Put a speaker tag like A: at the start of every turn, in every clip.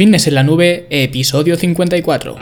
A: Fitness en la nube, episodio 54.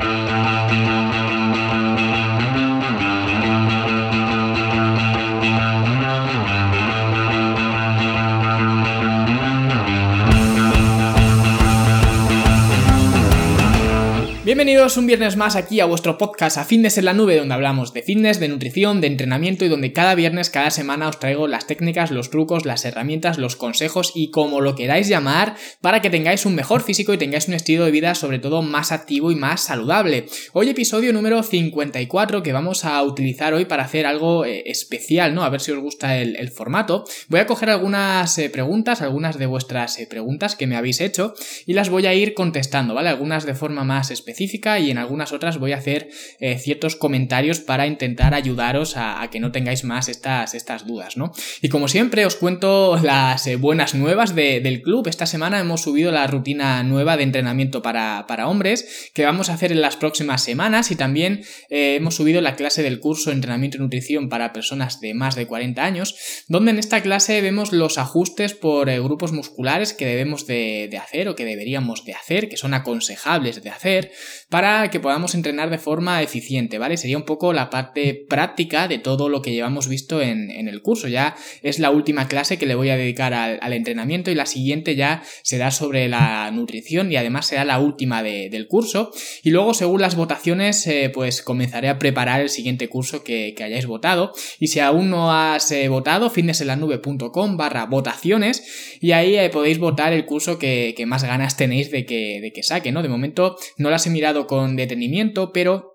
A: Bienvenidos un viernes más aquí a vuestro podcast a Fitness en la Nube, donde hablamos de fitness, de nutrición, de entrenamiento y donde cada viernes, cada semana os traigo las técnicas, los trucos, las herramientas, los consejos y como lo queráis llamar para que tengáis un mejor físico y tengáis un estilo de vida sobre todo más activo y más saludable. Hoy episodio número 54 que vamos a utilizar hoy para hacer algo eh, especial, ¿no? A ver si os gusta el, formato. Voy a coger algunas eh, preguntas, algunas de vuestras eh, preguntas que me habéis hecho y las voy a ir contestando, ¿vale? Algunas de forma más especial y en algunas otras voy a hacer eh, ciertos comentarios para intentar ayudaros a, que no tengáis más estas, estas dudas, ¿no? Y como siempre os cuento las eh, buenas nuevas del club. Esta semana hemos subido la rutina nueva de entrenamiento para, hombres que vamos a hacer en las próximas semanas y también eh, hemos subido la clase del curso de entrenamiento y nutrición para personas de más de 40 años, donde en esta clase vemos los ajustes por grupos musculares que debemos de, de hacer o que deberíamos de hacer, que son aconsejables de hacer, para que podamos entrenar de forma eficiente, ¿vale? Sería un poco la parte práctica de todo lo que llevamos visto en, el curso. Ya es la última clase que le voy a dedicar al, entrenamiento y la siguiente ya será sobre la nutrición y además será la última del curso. Y luego, según las votaciones, eh, pues comenzaré a preparar el siguiente curso que, hayáis votado. Y si aún no has eh, votado, fitnessenlanube.com barra votaciones y ahí eh, podéis votar el curso que, más ganas tenéis de que, de que saque, ¿no? De momento no las he mirado con detenimiento, pero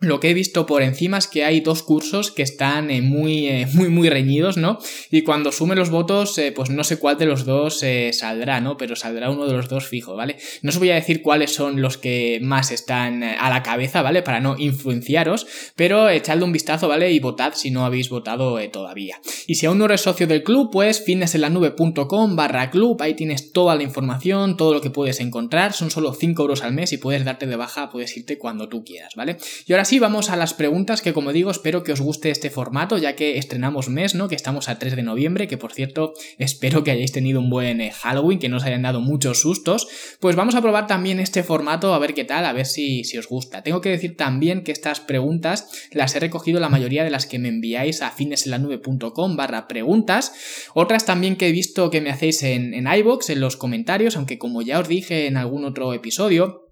A: lo que he visto por encima es que hay dos cursos que están eh, muy, eh, muy, muy reñidos, ¿no? Y cuando sume los votos, eh, pues no sé cuál de los dos saldrá, ¿no? Pero saldrá uno de los dos fijo, ¿vale? No os voy a decir cuáles son los que más están a la cabeza, ¿vale? Para no influenciaros, pero echadle un vistazo, ¿vale? Y votad si no habéis votado todavía. Y si aún no eres socio del club, pues fitnessenlanube.com barra club, ahí tienes toda la información, todo lo que puedes encontrar, son solo 5 euros al mes y puedes darte de baja, puedes irte cuando tú quieras, ¿vale? Y ahora sí, vamos a las preguntas que como digo espero que os guste este formato ya que estrenamos mes, ¿no? Que estamos a 3 de noviembre, que por cierto espero que hayáis tenido un buen eh, Halloween, que no os hayan dado muchos sustos. Pues vamos a probar también este formato a ver qué tal, a ver si, si os gusta. Tengo que decir también que estas preguntas las he recogido la mayoría de las que me enviáis a finesenlanube.com barra preguntas. Otras también que he visto que me hacéis en, en iBox, en los comentarios, aunque como ya os dije en algún otro episodio,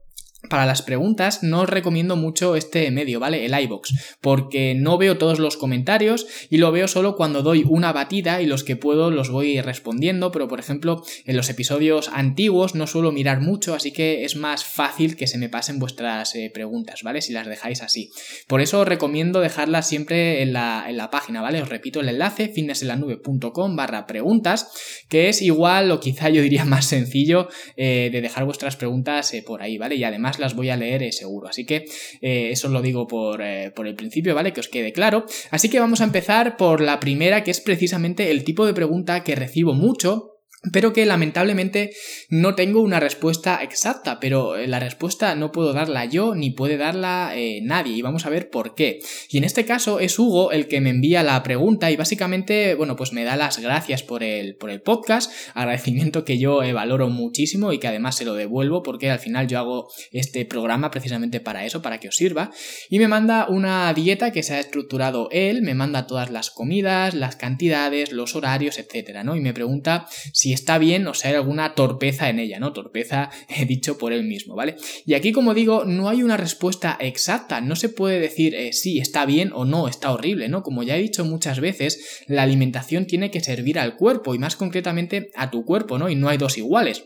A: para las preguntas no os recomiendo mucho este medio, ¿vale? El iBox, porque no veo todos los comentarios y lo veo solo cuando doy una batida y los que puedo los voy respondiendo, pero por ejemplo, en los episodios antiguos no suelo mirar mucho, así que es más fácil que se me pasen vuestras eh, preguntas, ¿vale? Si las dejáis así. Por eso os recomiendo dejarlas siempre en la, en la página, ¿vale? Os repito el enlace, fitnessenlanube.com barra preguntas, que es igual o quizá yo diría más sencillo eh, de dejar vuestras preguntas eh, por ahí, ¿vale? Y además las voy a leer eh, seguro. Así que eh, eso lo digo por, eh, por el principio, ¿vale? Que os quede claro. Así que vamos a empezar por la primera, que es precisamente el tipo de pregunta que recibo mucho pero que lamentablemente no tengo una respuesta exacta, pero eh, la respuesta no puedo darla yo ni puede darla eh, nadie y vamos a ver por qué. Y en este caso es Hugo el que me envía la pregunta y básicamente, bueno, pues me da las gracias por el, por el podcast, agradecimiento que yo eh, valoro muchísimo y que además se lo devuelvo porque al final yo hago este programa precisamente para eso, para que os sirva, y me manda una dieta que se ha estructurado él, me manda todas las comidas, las cantidades, los horarios, etcétera, ¿no? Y me pregunta si está bien o si hay alguna torpeza en ella, ¿no? Torpeza he dicho por él mismo, ¿vale? Y aquí, como digo, no hay una respuesta exacta, no se puede decir eh, sí, está bien o no, está horrible, ¿no? Como ya he dicho muchas veces, la alimentación tiene que servir al cuerpo y más concretamente a tu cuerpo, ¿no? Y no hay dos iguales.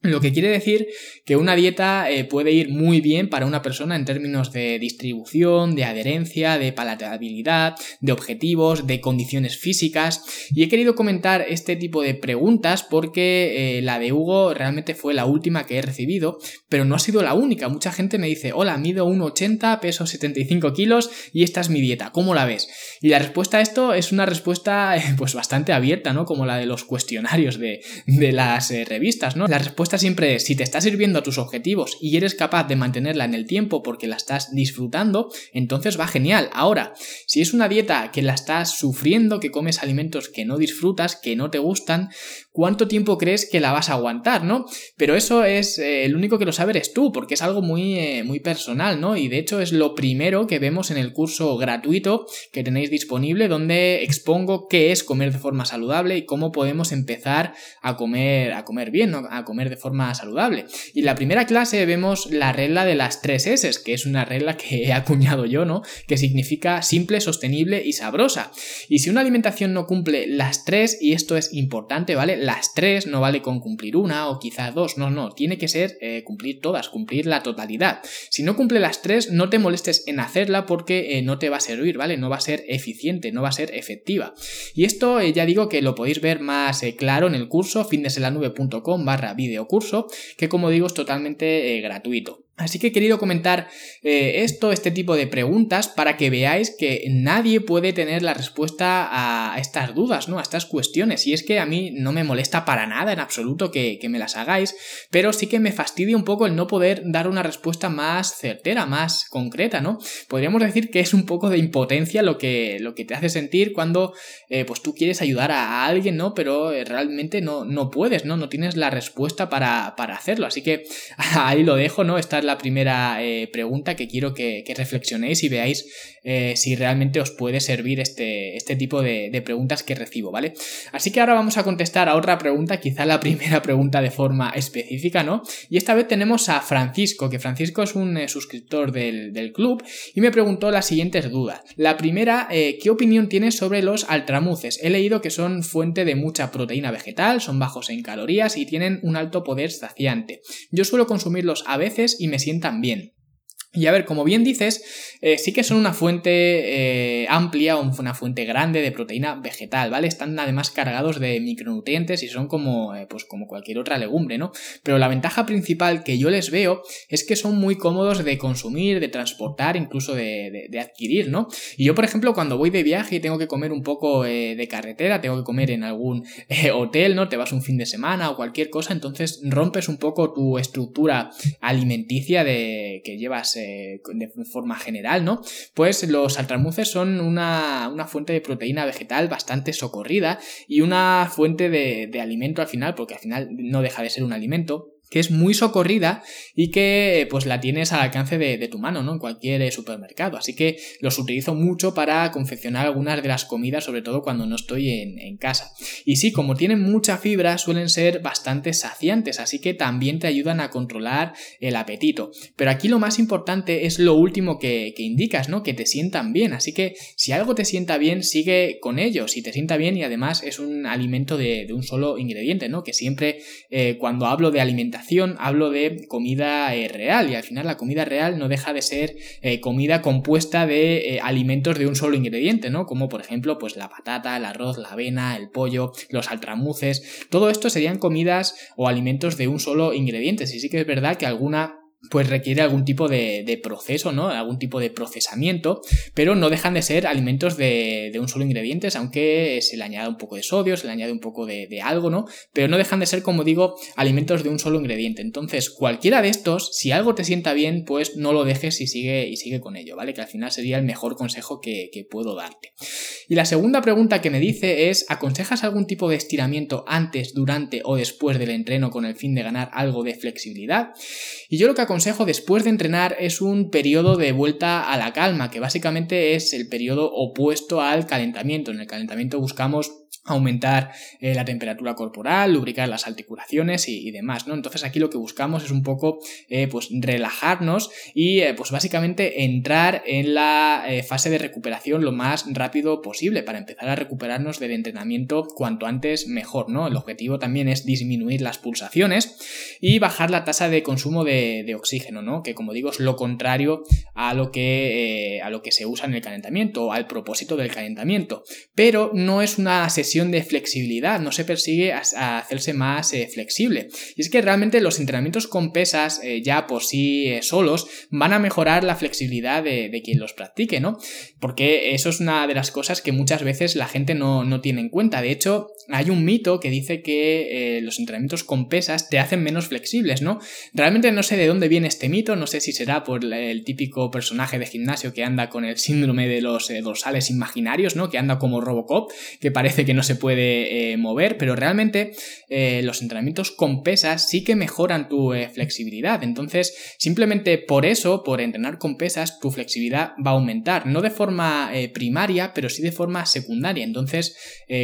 A: Lo que quiere decir que una dieta eh, puede ir muy bien para una persona en términos de distribución, de adherencia, de palatabilidad, de objetivos, de condiciones físicas. Y he querido comentar este tipo de preguntas porque eh, la de Hugo realmente fue la última que he recibido, pero no ha sido la única. Mucha gente me dice, hola, mido 1,80, peso 75 kilos y esta es mi dieta, ¿cómo la ves? Y la respuesta a esto es una respuesta pues bastante abierta, ¿no? Como la de los cuestionarios de, las eh, revistas, ¿no? La respuesta siempre es, si te está sirviendo a tus objetivos y eres capaz de mantenerla en el tiempo porque la estás disfrutando, entonces va genial. Ahora, si es una dieta que la estás sufriendo, que comes alimentos que no disfrutas, que no te gustan, ¿cuánto tiempo crees que la vas a aguantar, no? Pero eso es, eh, el único que lo sabe eres tú, porque es algo muy, eh, muy personal, ¿no? Y de hecho es lo primero que vemos en el curso gratuito que tenéis disponible, donde expongo qué es comer de forma saludable y cómo podemos empezar a comer, a comer bien, a comer de forma saludable. Y la primera clase vemos la regla de las tres S, que es una regla que he acuñado yo, ¿no? Que significa simple, sostenible y sabrosa. Y si una alimentación no cumple las tres, y esto es importante, ¿vale? Las tres no vale con cumplir una o quizás dos, no, no, tiene que ser eh, cumplir todas, cumplir la totalidad. Si no cumple las tres, no te molestes en hacerla porque eh, no te va a servir, ¿vale? No va a ser eficiente, no va a ser efectiva. Y esto eh, ya digo que lo podéis ver más claro en el curso fitnesselanube.com barra videocurso, que como digo es totalmente gratuito. Así que he querido comentar eh, esto, este tipo de preguntas, para que veáis que nadie puede tener la respuesta a estas dudas, ¿no? A estas cuestiones. Y es que a mí no me molesta para nada en absoluto que, me las hagáis, pero sí que me fastidia un poco el no poder dar una respuesta más certera, más concreta, ¿no? Podríamos decir que es un poco de impotencia lo que, lo que te hace sentir cuando eh, pues tú quieres ayudar a, alguien, ¿no? Pero eh, realmente no, no puedes, ¿no? No tienes la respuesta para, hacerlo. Así que ahí lo dejo, ¿no? La primera eh, pregunta que quiero que, reflexionéis y veáis eh, si realmente os puede servir este, este tipo de, preguntas que recibo, ¿vale? Así que ahora vamos a contestar a otra pregunta, quizá la primera pregunta de forma específica, ¿no? Y esta vez tenemos a Francisco, que Francisco es un eh, suscriptor del, del, club y me preguntó las siguientes dudas. La primera, ¿qué opinión tienes sobre los altramuces? He leído que son fuente de mucha proteína vegetal, son bajos en calorías y tienen un alto poder saciante. Yo suelo consumirlos a veces y me sientan bien. Y a ver, como bien dices, eh, sí que son una fuente eh, amplia, una fuente grande de proteína vegetal, ¿vale? Están además cargados de micronutrientes y son como, eh, pues como cualquier otra legumbre, ¿no? Pero la ventaja principal que yo les veo es que son muy cómodos de consumir, de transportar, incluso de, adquirir, ¿no? Y yo, por ejemplo, cuando voy de viaje y tengo que comer un poco de carretera, tengo que comer en algún hotel, ¿no? Te vas un fin de semana o cualquier cosa, entonces rompes un poco tu estructura alimenticia de que llevas de forma general, ¿no? Pues los altramuces son una, fuente de proteína vegetal bastante socorrida y una fuente de, de alimento al final, porque al final no deja de ser un alimento que es muy socorrida y que pues la tienes al alcance de, tu mano, ¿no? En cualquier eh, supermercado. Así que los utilizo mucho para confeccionar algunas de las comidas, sobre todo cuando no estoy en, casa. Y sí, como tienen mucha fibra, suelen ser bastante saciantes, así que también te ayudan a controlar el apetito. Pero aquí lo más importante es lo último que, indicas, ¿no? Que te sientan bien. Así que si algo te sienta bien, sigue con ello. Si te sienta bien y además es un alimento de, un solo ingrediente, ¿no? Que siempre eh, cuando hablo de alimentación hablo de comida eh, real y al final la comida real no deja de ser eh, comida compuesta de eh, alimentos de un solo ingrediente, ¿no? Como por ejemplo pues la patata, el arroz, la avena, el pollo, los altramuces, todo esto serían comidas o alimentos de un solo ingrediente. Y sí que es verdad que alguna pues requiere algún tipo de, proceso, ¿no? Algún tipo de procesamiento, pero no dejan de ser alimentos de, un solo ingrediente, aunque se le añada un poco de sodio, se le añade un poco de, algo, ¿no? Pero no dejan de ser, como digo, alimentos de un solo ingrediente. Entonces, cualquiera de estos, si algo te sienta bien, pues no lo dejes y sigue, y sigue con ello, ¿vale? Que al final sería el mejor consejo que, que puedo darte. Y la segunda pregunta que me dice es, ¿aconsejas algún tipo de estiramiento antes, durante o después del entreno con el fin de ganar algo de flexibilidad? Y yo lo que aconsejo después de entrenar es un periodo de vuelta a la calma, que básicamente es el periodo opuesto al calentamiento. En el calentamiento buscamos aumentar eh, la temperatura corporal, lubricar las articulaciones y, demás, ¿no? Entonces aquí lo que buscamos es un poco, eh, pues, relajarnos y, eh, pues, básicamente entrar en la fase de recuperación lo más rápido posible para empezar a recuperarnos del entrenamiento cuanto antes mejor, ¿no? El objetivo también es disminuir las pulsaciones y bajar la tasa de consumo de, de oxígeno, ¿no? Que como digo es lo contrario a lo que, a lo que se usa en el calentamiento o al propósito del calentamiento, pero no es una sesión de flexibilidad, no se persigue a, hacerse más eh, flexible. Y es que realmente los entrenamientos con pesas eh, ya por sí eh, solos van a mejorar la flexibilidad de, quien los practique, ¿no? Porque eso es una de las cosas que muchas veces la gente no, no tiene en cuenta. De hecho, hay un mito que dice que los entrenamientos con pesas te hacen menos flexibles, ¿no? Realmente no sé de dónde viene este mito, no sé si será por el típico personaje de gimnasio que anda con el síndrome de los dorsales imaginarios, ¿no? Que anda como Robocop, que parece que no se puede eh, mover, pero realmente eh, los entrenamientos con pesas sí que mejoran tu eh, flexibilidad. Entonces, simplemente por eso, por entrenar con pesas, tu flexibilidad va a aumentar. No de forma primaria, pero sí de forma secundaria. Entonces,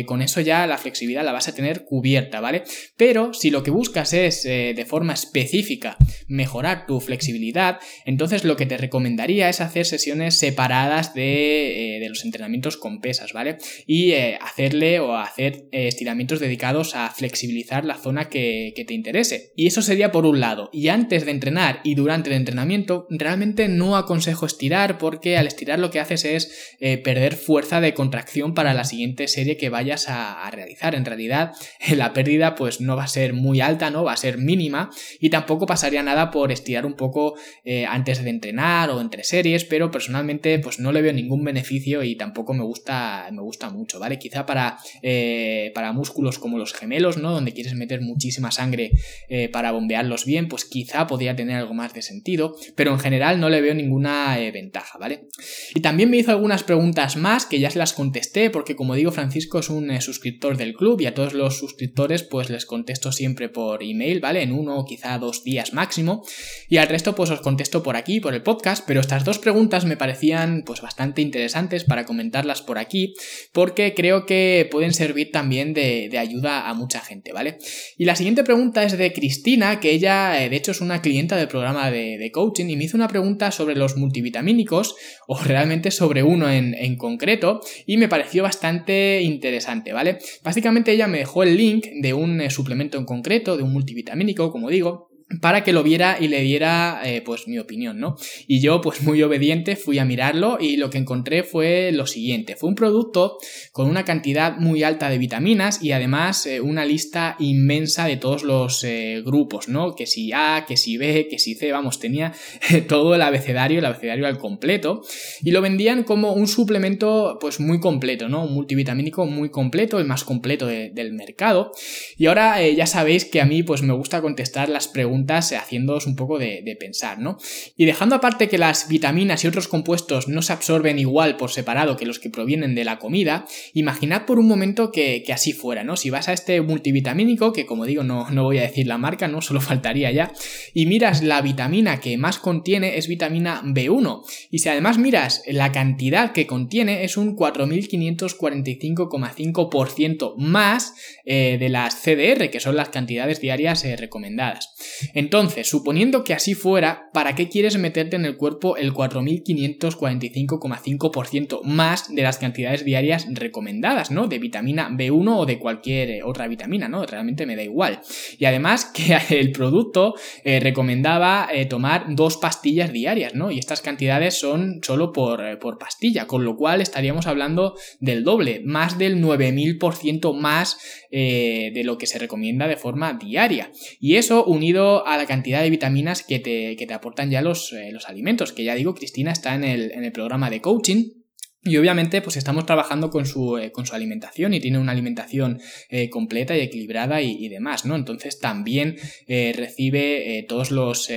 A: con eso ya la flexibilidad la vas a tener cubierta, ¿vale? Pero si lo que buscas es de forma específica mejorar tu flexibilidad, entonces lo que te recomendaría es hacer sesiones separadas de, de los entrenamientos con pesas, ¿vale? Y hacerle o hacer eh, estiramientos dedicados a flexibilizar la zona que, te interese. Y eso sería por un lado. Y antes de entrenar y durante el entrenamiento, realmente no aconsejo estirar porque al estirar lo que haces es eh, perder fuerza de contracción para la siguiente serie que vayas a, realizar. En realidad, la pérdida pues no va a ser muy alta, ¿no? Va a ser mínima y tampoco pasaría nada por estirar un poco eh, antes de entrenar o entre series, pero personalmente pues no le veo ningún beneficio y tampoco me gusta, me gusta mucho, ¿vale? Quizá para eh, para músculos como los gemelos, ¿no? Donde quieres meter muchísima sangre eh, para bombearlos bien, pues quizá podría tener algo más de sentido, pero en general no le veo ninguna eh, ventaja, ¿vale? Y también me hizo algunas preguntas más que ya se las contesté, porque como digo, Francisco es un suscriptor del club y a todos los suscriptores pues les contesto siempre por email, ¿vale? En uno o quizá dos días máximo, y al resto pues os contesto por aquí, por el podcast, pero estas dos preguntas me parecían pues bastante interesantes para comentarlas por aquí, porque creo que pueden servir también de, ayuda a mucha gente, ¿vale? Y la siguiente pregunta es de Cristina, que ella eh, de hecho es una clienta del programa de, coaching y me hizo una pregunta sobre los multivitamínicos o realmente sobre uno en, en concreto y me pareció bastante interesante, ¿vale? Básicamente ella me dejó el link de un eh, suplemento en concreto, de un multivitamínico, como digo, para que lo viera y le diera eh, pues mi opinión, ¿no? Y yo pues muy obediente fui a mirarlo y lo que encontré fue lo siguiente, fue un producto con una cantidad muy alta de vitaminas y además eh, una lista inmensa de todos los eh, grupos, ¿no? Que si A, que si B, que si C, vamos, tenía todo el abecedario, el abecedario al completo y lo vendían como un suplemento pues muy completo, ¿no? Un multivitamínico muy completo, el más completo del mercado y ahora ya sabéis que a mí pues me gusta contestar las preguntas haciéndoos un poco de, pensar, ¿no? Y dejando aparte que las vitaminas y otros compuestos no se absorben igual por separado que los que provienen de la comida, imaginad por un momento que, así fuera, ¿no? Si vas a este multivitamínico, que como digo no, no voy a decir la marca, ¿no? Solo faltaría ya, y miras la vitamina que más contiene es vitamina B1, y si además miras la cantidad que contiene es un 4545,5% más eh, de las CDR, que son las cantidades diarias eh, recomendadas. Entonces, suponiendo que así fuera, ¿para qué quieres meterte en el cuerpo el 4545,5% más de las cantidades diarias recomendadas, ¿no? De vitamina B1 o de cualquier eh, otra vitamina, ¿no? Realmente me da igual. Y además que el producto eh, recomendaba eh, tomar dos pastillas diarias, ¿no? Y estas cantidades son solo por, por pastilla, con lo cual estaríamos hablando del doble, más del 9000% más de lo que se recomienda de forma diaria. Y eso unido a la cantidad de vitaminas que te, que te aportan ya los, eh, los, alimentos, que ya digo, Cristina está en el, en el programa de coaching y obviamente, pues estamos trabajando con su, eh, con su alimentación y tiene una alimentación eh, completa y equilibrada y, demás, ¿no? Entonces también eh, recibe todos los,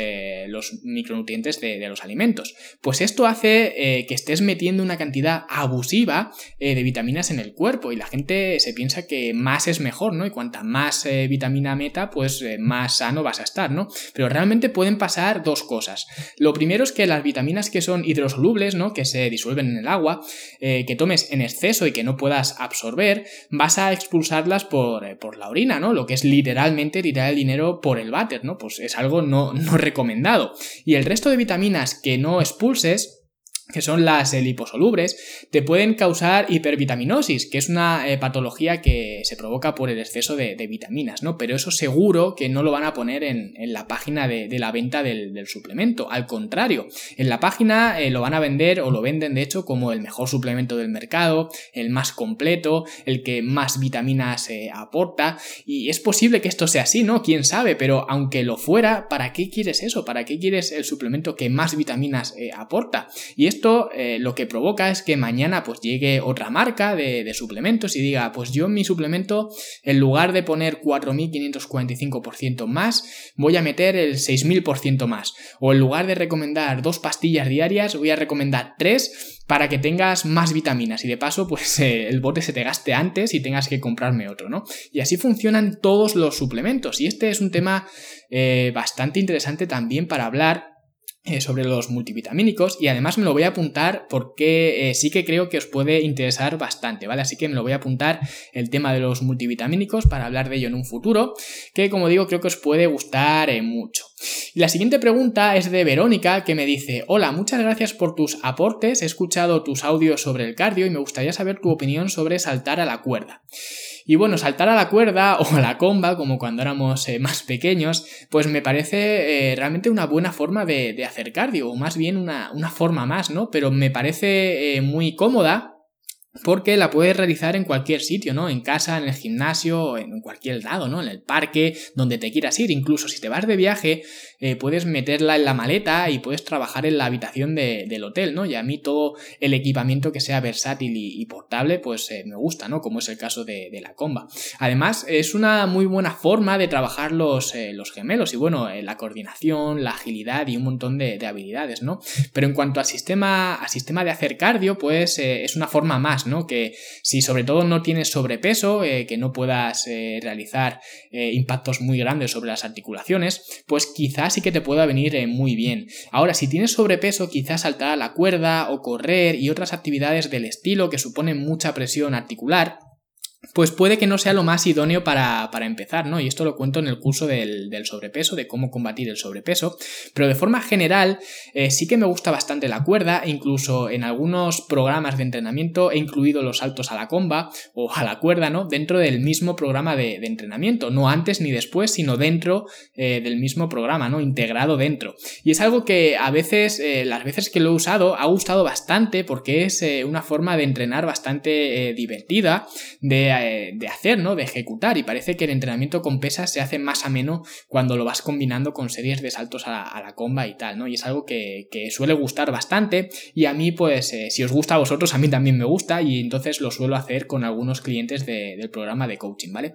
A: los micronutrientes de, de, los alimentos. Pues esto hace que estés metiendo una cantidad abusiva de vitaminas en el cuerpo y la gente se piensa que más es mejor, ¿no? Y cuanta más vitamina meta, pues más sano vas a estar, ¿no? Pero realmente pueden pasar dos cosas. Lo primero es que las vitaminas que son hidrosolubles, ¿no? Que se disuelven en el agua, eh, que tomes en exceso y que no puedas absorber, vas a expulsarlas por, eh, por, la orina, ¿no? Lo que es literalmente tirar el dinero por el váter, ¿no? Pues es algo no, no recomendado. Y el resto de vitaminas que no expulses, que son las liposolubles, te pueden causar hipervitaminosis, que es una eh, patología que se provoca por el exceso de, vitaminas, ¿no? Pero eso seguro que no lo van a poner en, la página de, la venta del, suplemento. Al contrario, en la página eh, lo van a vender o lo venden de hecho como el mejor suplemento del mercado, el más completo, el que más vitaminas eh, aporta. Y es posible que esto sea así, ¿no? Quién sabe, pero aunque lo fuera, ¿para qué quieres eso? ¿Para qué quieres el suplemento que más vitaminas aporta? Y eh, lo que provoca es que mañana pues llegue otra marca de, suplementos y diga, pues yo en mi suplemento, en lugar de poner 4.545% más, voy a meter el 6.000% más. O en lugar de recomendar dos pastillas diarias, voy a recomendar tres para que tengas más vitaminas y de paso pues eh, el bote se te gaste antes y tengas que comprarme otro, ¿no? Y así funcionan todos los suplementos y este es un tema eh, bastante interesante también para hablar eh, sobre los multivitamínicos y además me lo voy a apuntar porque eh, sí que creo que os puede interesar bastante, ¿vale? Así que me lo voy a apuntar el tema de los multivitamínicos para hablar de ello en un futuro, que como digo creo que os puede gustar eh, mucho. La siguiente pregunta es de Verónica que me dice, hola, muchas gracias por tus aportes, he escuchado tus audios sobre el cardio y me gustaría saber tu opinión sobre saltar a la cuerda. Y bueno, saltar a la cuerda o a la comba, como cuando éramos eh, más pequeños, pues me parece eh, realmente una buena forma de, hacer cardio, o más bien una, forma más, ¿no? Pero me parece eh, muy cómoda porque la puedes realizar en cualquier sitio, ¿no? En casa, en el gimnasio, en cualquier lado, ¿no? En el parque, donde te quieras ir. Incluso si te vas de viaje, eh, puedes meterla en la maleta y puedes trabajar en la habitación del hotel, ¿no? Y a mí todo el equipamiento que sea versátil y, portable, pues eh, me gusta, ¿no? Como es el caso de, la comba. Además, es una muy buena forma de trabajar los, eh, los gemelos y, bueno, la coordinación, la agilidad y un montón de, habilidades, ¿no? Pero en cuanto al sistema, al sistema de hacer cardio, pues es una forma más, que si sobre todo no tienes sobrepeso, que no puedas realizar impactos muy grandes sobre las articulaciones, pues quizás sí que te pueda venir muy bien. Ahora, si tienes sobrepeso, quizás saltar a la cuerda o correr y otras actividades del estilo que suponen mucha presión articular, pues puede que no sea lo más idóneo para, empezar, ¿no? Y esto lo cuento en el curso del, sobrepeso, de cómo combatir el sobrepeso, pero de forma general eh, sí que me gusta bastante la cuerda, incluso en algunos programas de entrenamiento he incluido los saltos a la comba o a la cuerda, ¿no? Dentro del mismo programa de, entrenamiento, no antes ni después, sino dentro eh, del mismo programa, ¿no? Integrado dentro. Y es algo que a veces, eh, las veces que lo he usado, ha gustado bastante porque es una forma de entrenar bastante divertida, de de, hacer, ¿no? De ejecutar. Y parece que el entrenamiento con pesas se hace más ameno cuando lo vas combinando con series de saltos a la, comba y tal, ¿no? Y es algo que, suele gustar bastante. Y a mí, pues, eh, si os gusta a vosotros, a mí también me gusta. Y entonces lo suelo hacer con algunos clientes del programa de coaching, ¿vale?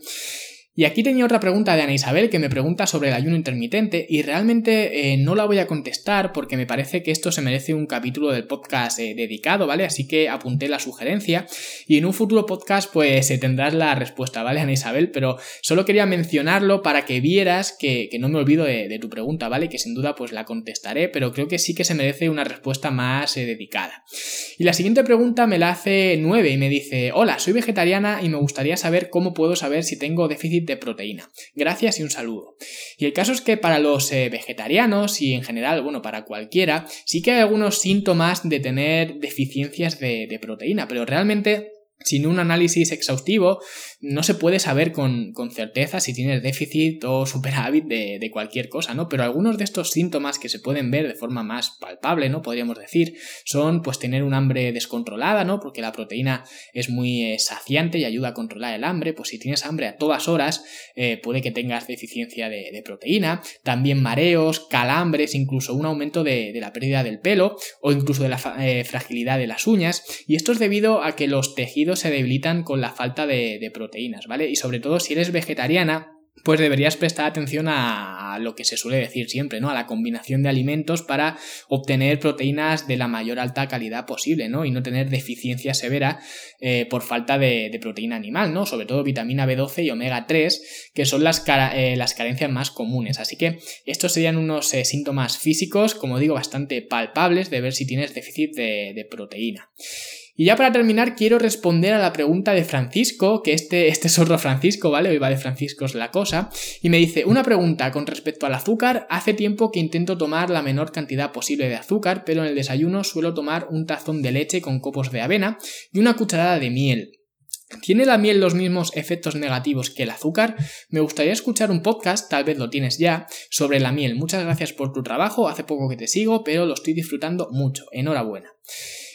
A: Y aquí tenía otra pregunta de Ana Isabel que me pregunta sobre el ayuno intermitente y realmente eh, no la voy a contestar porque me parece que esto se merece un capítulo del podcast eh, dedicado, ¿vale? Así que apunté la sugerencia y en un futuro podcast pues se tendrás la respuesta, ¿vale, Ana Isabel? Pero solo quería mencionarlo para que vieras que, no me olvido de, tu pregunta, ¿vale? Que sin duda pues la contestaré, pero creo que sí que se merece una respuesta más eh, dedicada. Y la siguiente pregunta me la hace 9 y me dice, hola, soy vegetariana y me gustaría saber cómo puedo saber si tengo déficit de proteína. Gracias y un saludo. Y el caso es que para los eh, vegetarianos y en general, bueno, para cualquiera, sí que hay algunos síntomas de tener deficiencias de proteína, pero realmente sin un análisis exhaustivo, no se puede saber con, certeza si tienes déficit o superávit de, de, cualquier cosa, ¿no? Pero algunos de estos síntomas que se pueden ver de forma más palpable, ¿no? Podríamos decir, son pues tener un hambre descontrolada, ¿no? Porque la proteína es muy eh, saciante y ayuda a controlar el hambre, pues si tienes hambre a todas horas, eh, puede que tengas deficiencia de, proteína, también mareos, calambres, incluso un aumento de, la pérdida del pelo o incluso de la eh, fragilidad de las uñas, y esto es debido a que los tejidos se debilitan con la falta de, proteínas, ¿vale? Y sobre todo si eres vegetariana, pues deberías prestar atención a lo que se suele decir siempre, ¿no? A la combinación de alimentos para obtener proteínas de la mayor alta calidad posible, ¿no? Y no tener deficiencia severa eh, por falta de, proteína animal, ¿no? Sobre todo vitamina B12 y omega 3, que son las, eh, las carencias más comunes. Así que estos serían unos eh, síntomas físicos, como digo, bastante palpables de ver si tienes déficit de proteína. Y ya para terminar, quiero responder a la pregunta de Francisco, que este, este es otro Francisco, ¿vale? Hoy va de Francisco es la cosa. Y me dice, una pregunta con respecto al azúcar. Hace tiempo que intento tomar la menor cantidad posible de azúcar, pero en el desayuno suelo tomar un tazón de leche con copos de avena y una cucharada de miel. ¿Tiene la miel los mismos efectos negativos que el azúcar? Me gustaría escuchar un podcast, tal vez lo tienes ya, sobre la miel. Muchas gracias por tu trabajo, hace poco que te sigo, pero lo estoy disfrutando mucho. Enhorabuena.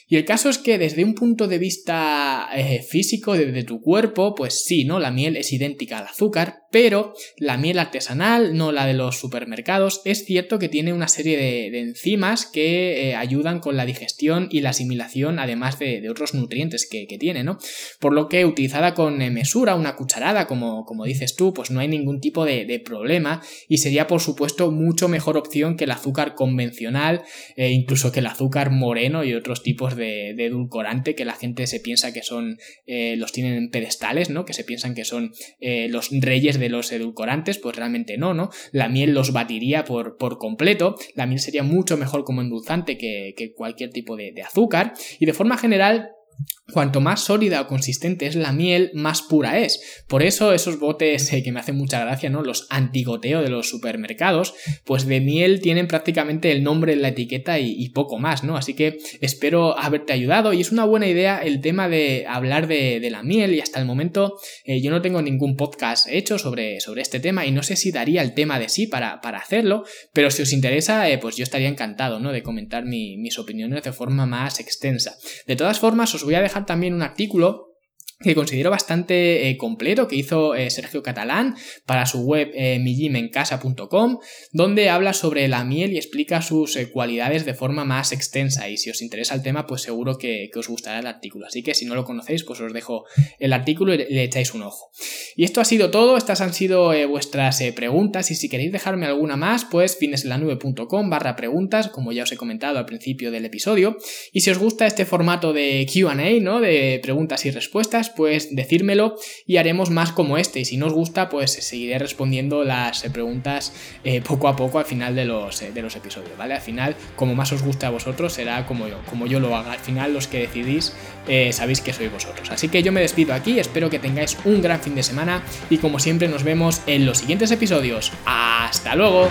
A: Y el caso es que desde un punto de vista eh, físico, desde tu cuerpo, pues sí, ¿no? La miel es idéntica al azúcar, pero la miel artesanal, no la de los supermercados, es cierto que tiene una serie de, enzimas que eh, ayudan con la digestión y la asimilación, además de, otros nutrientes que, tiene, ¿no? Por lo que utilizada con eh, mesura, una cucharada, como, como, dices tú, pues no hay ningún tipo de, problema y sería, por supuesto, mucho mejor opción que el azúcar convencional, incluso que el azúcar moreno y otros tipos de, edulcorante que la gente se piensa que son, eh, los tienen en pedestales, ¿no? Que se piensan que son eh, los reyes de los edulcorantes, pues realmente no, ¿no? La miel los batiría por, por completo, la miel sería mucho mejor como endulzante que, cualquier tipo de, de azúcar y de forma general Cuanto más sólida o consistente es la miel, más pura es. Por eso esos botes eh, que me hacen mucha gracia, ¿no? Los antigoteo de los supermercados, pues de miel tienen prácticamente el nombre en la etiqueta y, poco más, ¿no? Así que espero haberte ayudado y es una buena idea el tema de hablar de, la miel y hasta el momento eh, yo no tengo ningún podcast hecho sobre, sobre, este tema y no sé si daría el tema de sí para, para hacerlo, pero si os interesa, eh, pues yo estaría encantado, ¿no? De comentar mis opiniones de forma más extensa. De todas formas, os voy a dejar también un artículo que considero bastante eh, completo que hizo eh, Sergio Catalán para su web eh, mijimencasa.com donde habla sobre la miel y explica sus eh, cualidades de forma más extensa. Y si os interesa el tema pues seguro que, os gustará el artículo. Así que si no lo conocéis pues os dejo el artículo y le, echáis un ojo. Y esto ha sido todo. Estas han sido vuestras preguntas. Y si queréis dejarme alguna más pues fineslanube.com barra preguntas como ya os he comentado al principio del episodio. Y si os gusta este formato de Q&A ¿no? de preguntas y respuestas pues decírmelo y haremos más como este. Y si no os gusta, pues seguiré respondiendo las eh, preguntas eh, poco a poco al final de los, eh, de los episodios, ¿vale? Al final, como más os guste a vosotros, será como yo, como yo lo haga. Al final, los que decidís sabéis que sois vosotros. Así que yo me despido aquí, espero que tengáis un gran fin de semana y como siempre nos vemos en los siguientes episodios. ¡Hasta luego!